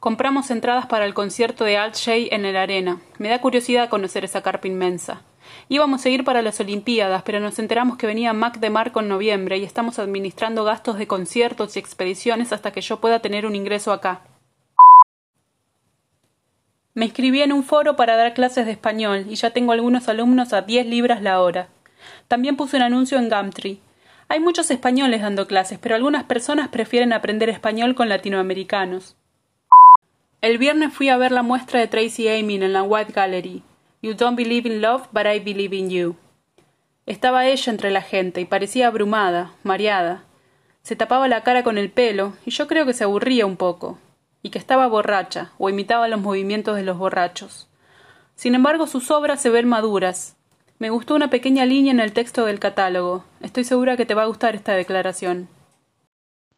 Compramos entradas para el concierto de Alt Shay en el Arena. Me da curiosidad conocer esa carpa inmensa. Íbamos a ir para las Olimpiadas, pero nos enteramos que venía Mac de Marco en noviembre y estamos administrando gastos de conciertos y expediciones hasta que yo pueda tener un ingreso acá. Me inscribí en un foro para dar clases de español y ya tengo algunos alumnos a diez libras la hora. También puse un anuncio en Gumtree. Hay muchos españoles dando clases, pero algunas personas prefieren aprender español con latinoamericanos. El viernes fui a ver la muestra de Tracy Amin en la White Gallery. You don't believe in love, but I believe in you. Estaba ella entre la gente y parecía abrumada, mareada. Se tapaba la cara con el pelo y yo creo que se aburría un poco, y que estaba borracha o imitaba los movimientos de los borrachos. Sin embargo, sus obras se ven maduras. Me gustó una pequeña línea en el texto del catálogo. Estoy segura que te va a gustar esta declaración.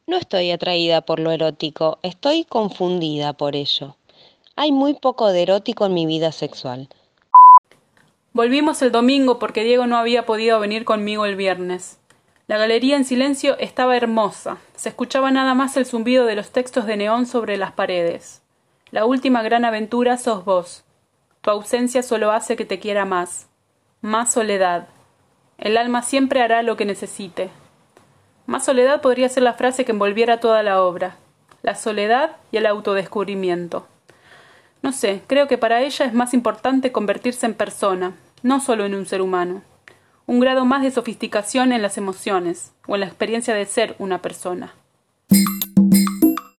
No estoy atraída por lo erótico, estoy confundida por ello. Hay muy poco de erótico en mi vida sexual. Volvimos el domingo porque Diego no había podido venir conmigo el viernes. La galería en silencio estaba hermosa. Se escuchaba nada más el zumbido de los textos de neón sobre las paredes. La última gran aventura sos vos. Tu ausencia solo hace que te quiera más. Más soledad. El alma siempre hará lo que necesite. Más soledad podría ser la frase que envolviera toda la obra. La soledad y el autodescubrimiento. No sé, creo que para ella es más importante convertirse en persona, no solo en un ser humano. Un grado más de sofisticación en las emociones, o en la experiencia de ser una persona.